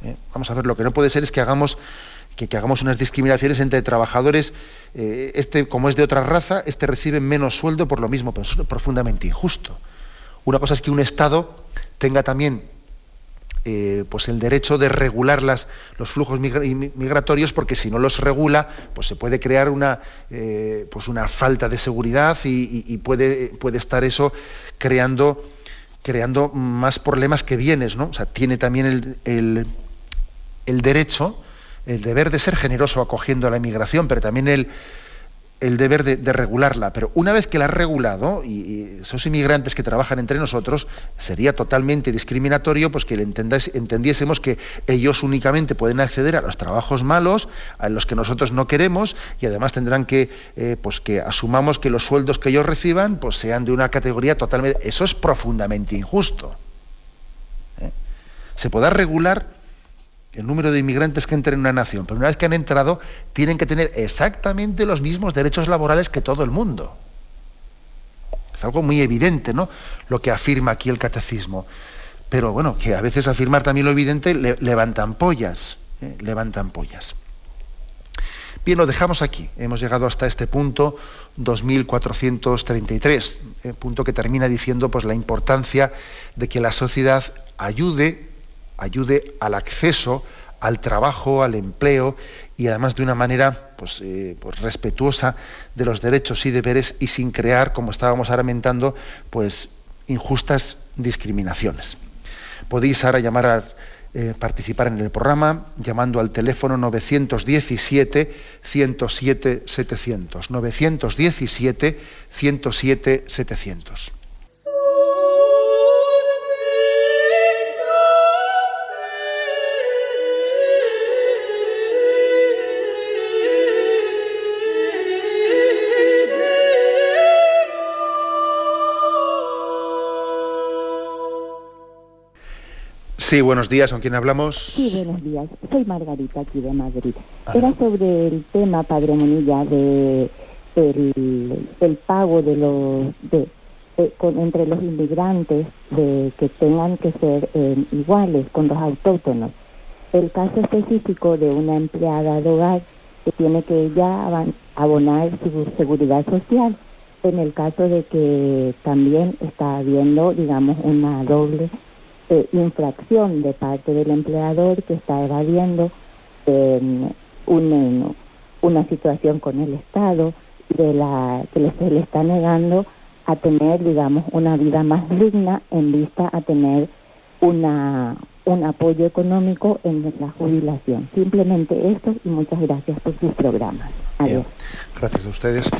¿Eh? Vamos a ver, lo que no puede ser es que hagamos que, hagamos unas discriminaciones entre trabajadores, eh, este como es de otra raza, este recibe menos sueldo por lo mismo, pero es profundamente injusto. Una cosa es que un Estado tenga también eh, pues el derecho de regular las, los flujos migratorios, porque si no los regula, pues se puede crear una, eh, pues una falta de seguridad y, puede, puede, estar eso creando, creando más problemas que bienes. ¿no? O sea, tiene también el, el derecho el deber de ser generoso acogiendo a la inmigración, pero también el, el deber de, regularla. Pero una vez que la ha regulado, y, esos inmigrantes que trabajan entre nosotros, sería totalmente discriminatorio pues que entendiésemos que ellos únicamente pueden acceder a los trabajos malos, a los que nosotros no queremos, y además tendrán que, eh, pues que asumamos que los sueldos que ellos reciban pues sean de una categoría totalmente... Eso es profundamente injusto. ¿eh? Se podrá regular el número de inmigrantes que entren en una nación, pero una vez que han entrado, tienen que tener exactamente los mismos derechos laborales que todo el mundo. Es algo muy evidente, ¿no? Lo que afirma aquí el catecismo. Pero bueno, que a veces afirmar también lo evidente levantan pollas, ¿eh? levantan pollas. Bien, lo dejamos aquí. Hemos llegado hasta este punto 2433, eh, punto que termina diciendo pues la importancia de que la sociedad ayude ayude al acceso al trabajo, al empleo y además de una manera pues, eh, pues, respetuosa de los derechos y deberes y sin crear, como estábamos aramentando, pues injustas discriminaciones. Podéis ahora llamar a eh, participar en el programa llamando al teléfono 917 107 700 917 107 700. Sí, buenos días. ¿Con quién hablamos? Sí, buenos días. Soy Margarita aquí de Madrid. Era sobre el tema, Padre Monilla, de el, pago de los de, entre los inmigrantes de que tengan que ser eh, iguales con los autóctonos. El caso específico de una empleada de hogar que tiene que ella abonar su seguridad social en el caso de que también está habiendo, digamos, una doble eh, infracción de parte del empleador que está evadiendo una situación con el Estado de la que se le está negando a tener, digamos, una vida más digna en vista a tener una un apoyo económico en la jubilación. Simplemente esto y muchas gracias por sus programas. Adiós. Gracias a ustedes.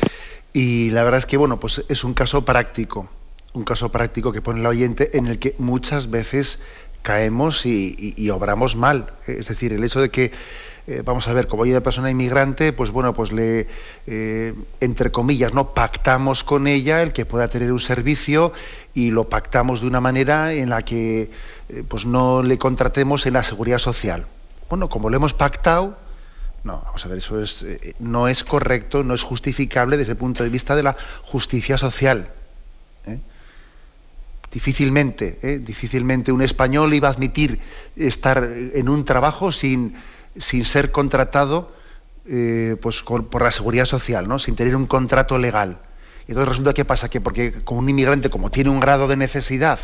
Y la verdad es que, bueno, pues es un caso práctico, un caso práctico que pone el oyente en el que muchas veces caemos y, obramos mal. Es decir, el hecho de que, eh, vamos a ver, como hay una persona inmigrante, pues bueno, pues le, eh, entre comillas, ¿no? Pactamos con ella el que pueda tener un servicio y lo pactamos de una manera en la que eh, pues no le contratemos en la seguridad social. Bueno, como lo hemos pactado, no, vamos a ver, eso es, no es correcto, no es justificable desde el punto de vista de la justicia social. ¿Eh? Difícilmente, ¿eh? difícilmente un español iba a admitir estar en un trabajo sin, sin ser contratado pues por la seguridad social, ¿no? sin tener un contrato legal. Y entonces resulta que pasa que porque como un inmigrante, como tiene un grado de necesidad,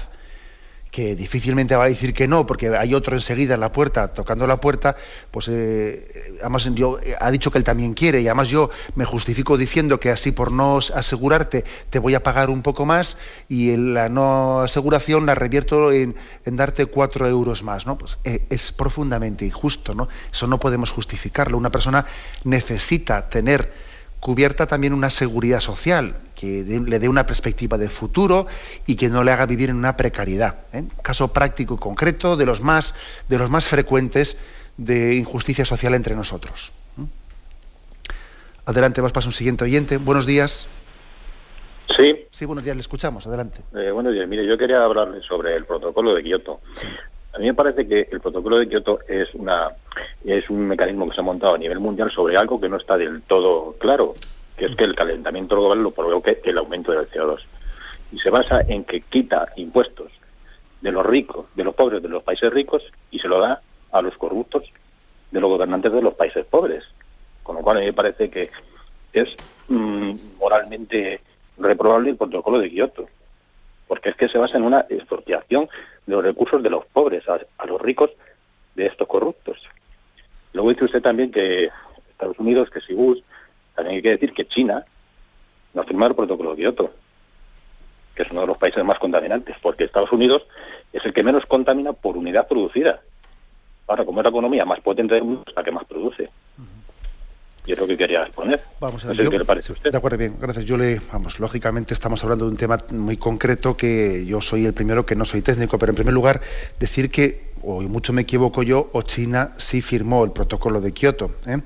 que difícilmente va a decir que no, porque hay otro enseguida en la puerta, tocando la puerta, pues eh, además yo, eh, ha dicho que él también quiere, y además yo me justifico diciendo que así por no asegurarte te voy a pagar un poco más, y la no aseguración la revierto en, darte cuatro euros más, ¿no? Pues eh, es profundamente injusto, ¿no? Eso no podemos justificarlo. Una persona necesita tener cubierta también una seguridad social, que le dé una perspectiva de futuro y que no le haga vivir en una precariedad. ¿eh? Caso práctico y concreto de los más, de los más frecuentes de injusticia social entre nosotros. ¿eh? Adelante, vas para un siguiente oyente. Buenos días. Sí. Sí, buenos días, le escuchamos. Adelante. Eh, buenos días. Mire, yo quería hablarle sobre el protocolo de Kioto. A mí me parece que el protocolo de Kioto es una es un mecanismo que se ha montado a nivel mundial sobre algo que no está del todo claro, que es que el calentamiento global lo provoque el aumento del CO2. Y se basa en que quita impuestos de los ricos, de los pobres de los países ricos y se lo da a los corruptos de los gobernantes de los países pobres. Con lo cual a mí me parece que es mm, moralmente reprobable el protocolo de Kioto porque es que se basa en una expropiación de los recursos de los pobres a, los ricos de estos corruptos. Luego dice usted también que Estados Unidos, que si Bush, también hay que decir que China no ha firmado el protocolo de Kioto, que es uno de los países más contaminantes, porque Estados Unidos es el que menos contamina por unidad producida. Ahora, como es la economía más potente del mundo, es la que más produce. Y es lo que quería exponer. Vamos a ver, qué le parece a usted. De acuerdo, bien, gracias. Yo le, vamos, lógicamente estamos hablando de un tema muy concreto que yo soy el primero que no soy técnico, pero en primer lugar decir que, o mucho me equivoco yo, o China sí firmó el protocolo de Kioto. ¿eh?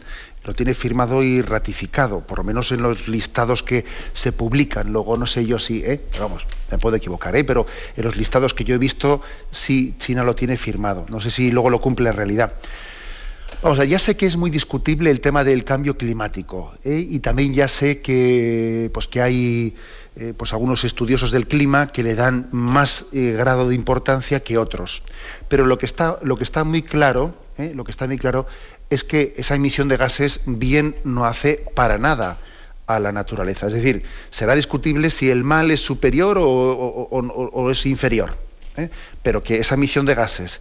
Lo tiene firmado y ratificado, por lo menos en los listados que se publican. Luego no sé yo si, ¿eh? vamos, me puedo equivocar, ¿eh? pero en los listados que yo he visto, sí China lo tiene firmado. No sé si luego lo cumple en realidad. Ya sé que es muy discutible el tema del cambio climático ¿eh? y también ya sé que, pues, que hay eh, pues, algunos estudiosos del clima que le dan más eh, grado de importancia que otros. Pero lo que está, lo que está muy claro, lo que está muy claro es que esa emisión de gases bien no hace para nada a la naturaleza. Es decir, será discutible si el mal es superior o es inferior. Pero que esa emisión de gases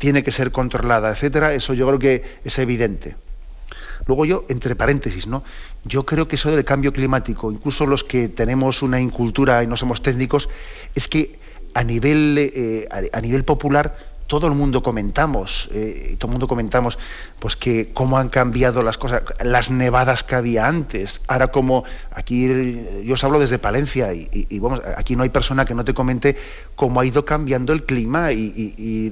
tiene que ser controlada, etcétera, eso yo creo que es evidente. Luego yo, entre paréntesis, ¿no? Yo creo que eso del cambio climático, incluso los que tenemos una incultura y no somos técnicos, es que a nivel, eh, a nivel popular todo el mundo comentamos, eh, todo el mundo comentamos, pues que cómo han cambiado las cosas, las nevadas que había antes. Ahora como aquí yo os hablo desde Palencia y, aquí no hay persona que no te comente cómo ha ido cambiando el clima y,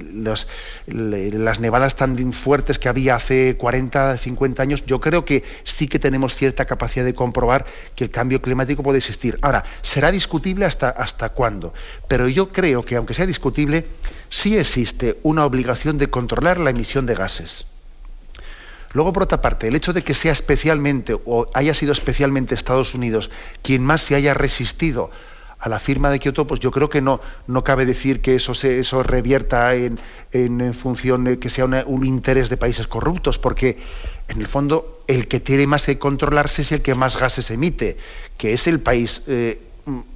las nevadas tan fuertes que había hace 40, 50 años. Yo creo que sí que tenemos cierta capacidad de comprobar que el cambio climático puede existir. Ahora, será discutible hasta, hasta cuándo, pero yo creo que aunque sea discutible, sí existe una obligación de controlar la emisión de gases. Luego, por otra parte, el hecho de que sea especialmente o haya sido especialmente Estados Unidos quien más se haya resistido a la firma de Kioto, pues yo creo que no, no cabe decir que eso, se, eso revierta en, en, función de que sea un interés de países corruptos, porque en el fondo el que tiene más que controlarse es el que más gases emite, que es el país eh,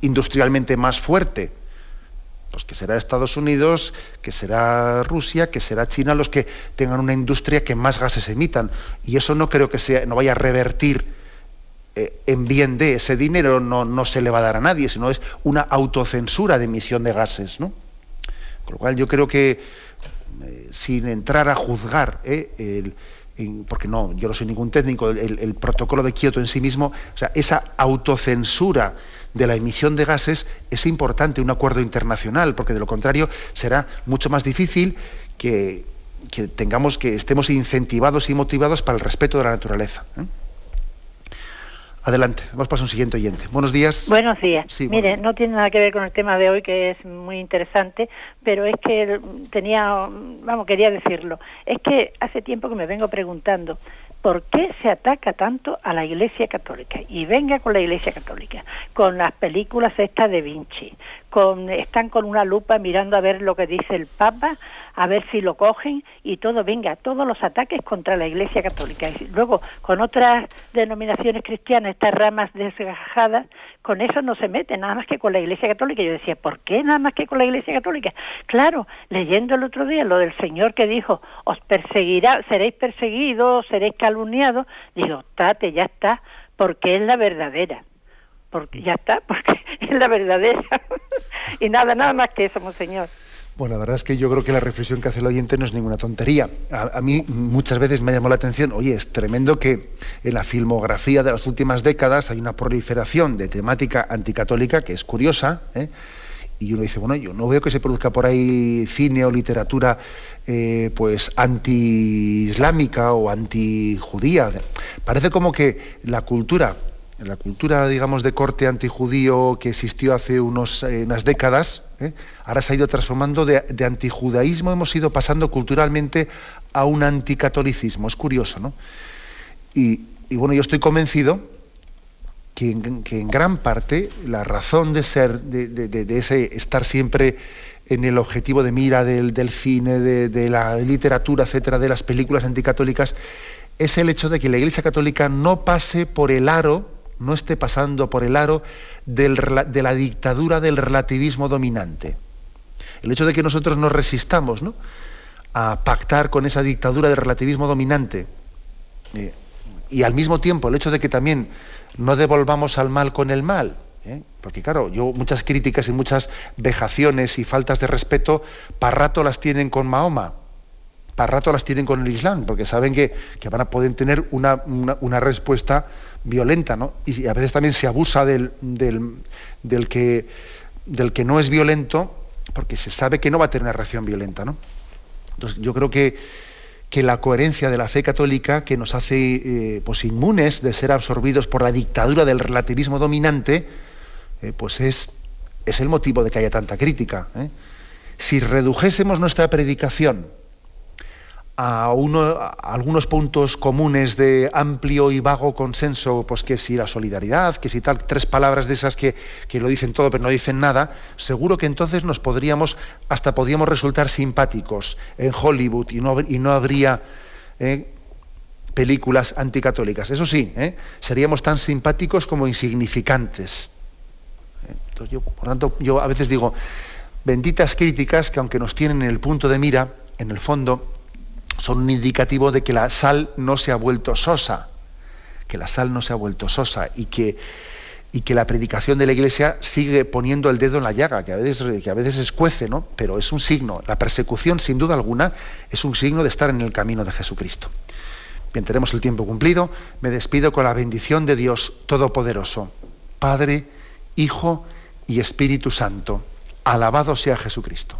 industrialmente más fuerte. Pues que será Estados Unidos, que será Rusia, que será China los que tengan una industria que más gases emitan. Y eso no creo que sea, no vaya a revertir eh, en bien de ese dinero no, no, se le va a dar a nadie, sino es una autocensura de emisión de gases. ¿no? Con lo cual yo creo que, eh, sin entrar a juzgar, eh, porque no, yo no soy ningún técnico, el, protocolo de Kioto en sí mismo, o sea, esa autocensura de la emisión de gases es importante, un acuerdo internacional, porque de lo contrario será mucho más difícil que, que tengamos, que estemos incentivados y motivados para el respeto de la naturaleza. Adelante, vamos a un siguiente oyente. Buenos días. Buenos días. Mire, no tiene nada que ver con el tema de hoy, que es muy interesante, pero es que tenía, vamos, quería decirlo. Es que hace tiempo que me vengo preguntando por qué se ataca tanto a la Iglesia Católica. Y venga con la Iglesia Católica, con las películas estas de Vinci, con, están con una lupa mirando a ver lo que dice el Papa, a ver si lo cogen y todo, venga, todos los ataques contra la Iglesia Católica. Y luego, con otras denominaciones cristianas, estas ramas desgajadas, con eso no se mete, nada más que con la Iglesia Católica. Yo decía, ¿por qué nada más que con la Iglesia Católica? Claro, leyendo el otro día lo del Señor que dijo, os perseguirá, seréis perseguidos, seréis calumniados, digo, tate, ya está, porque es la verdadera porque ya está, porque es la verdadera. y nada, nada más que eso, monseñor. Bueno, la verdad es que yo creo que la reflexión que hace el oyente no es ninguna tontería. A, mí muchas veces me llamó la atención, oye, es tremendo que en la filmografía de las últimas décadas hay una proliferación de temática anticatólica que es curiosa, ¿eh? y uno dice, bueno, yo no veo que se produzca por ahí cine o literatura eh, pues anti-islámica o anti-judía. Parece como que la cultura, la cultura, digamos, de corte antijudío que existió hace eh, unas décadas, ¿eh? Ahora se ha ido transformando de, antijudaísmo, hemos ido pasando culturalmente a un anticatolicismo. Es curioso, ¿no? Y, bueno, yo estoy convencido que en, gran parte la razón de ser, de, ese estar siempre en el objetivo de mira del, cine, de, la literatura, etcétera, de las películas anticatólicas, es el hecho de que la Iglesia Católica no pase por el aro, no esté pasando por el aro de la dictadura del relativismo dominante. El hecho de que nosotros nos resistamos a pactar con esa dictadura del relativismo dominante eh, y al mismo tiempo el hecho de que también no devolvamos al mal con el mal, ¿eh? porque claro, yo muchas críticas y muchas vejaciones y faltas de respeto para rato las tienen con Mahoma, para rato las tienen con el Islam, porque saben que, van a poder tener una, respuesta violenta, ¿no? Y a veces también se abusa del, que, que no es violento porque se sabe que no va a tener una reacción violenta, ¿no? Entonces yo creo que, que la coherencia de la fe católica que nos hace eh, pues inmunes de ser absorbidos por la dictadura del relativismo dominante, eh, pues es, es el motivo de que haya tanta crítica. ¿eh? Si redujésemos nuestra predicación a, uno, algunos puntos comunes de amplio y vago consenso, pues que si la solidaridad, que si tal, tres palabras de esas que, lo dicen todo pero no dicen nada, seguro que entonces nos podríamos, hasta podríamos resultar simpáticos en Hollywood y no, y no habría eh, películas anticatólicas. Eso sí, eh, seríamos tan simpáticos como insignificantes. Entonces yo, por tanto, yo a veces digo, benditas críticas que aunque nos tienen en el punto de mira, en el fondo, son un indicativo de que la sal no se ha vuelto sosa, que la sal no se ha vuelto sosa y que, y que la predicación de la Iglesia sigue poniendo el dedo en la llaga, que a veces, que a veces escuece, ¿no? pero es un signo. La persecución, sin duda alguna, es un signo de estar en el camino de Jesucristo. Bien, tenemos el tiempo cumplido. Me despido con la bendición de Dios Todopoderoso, Padre, Hijo y Espíritu Santo. Alabado sea Jesucristo.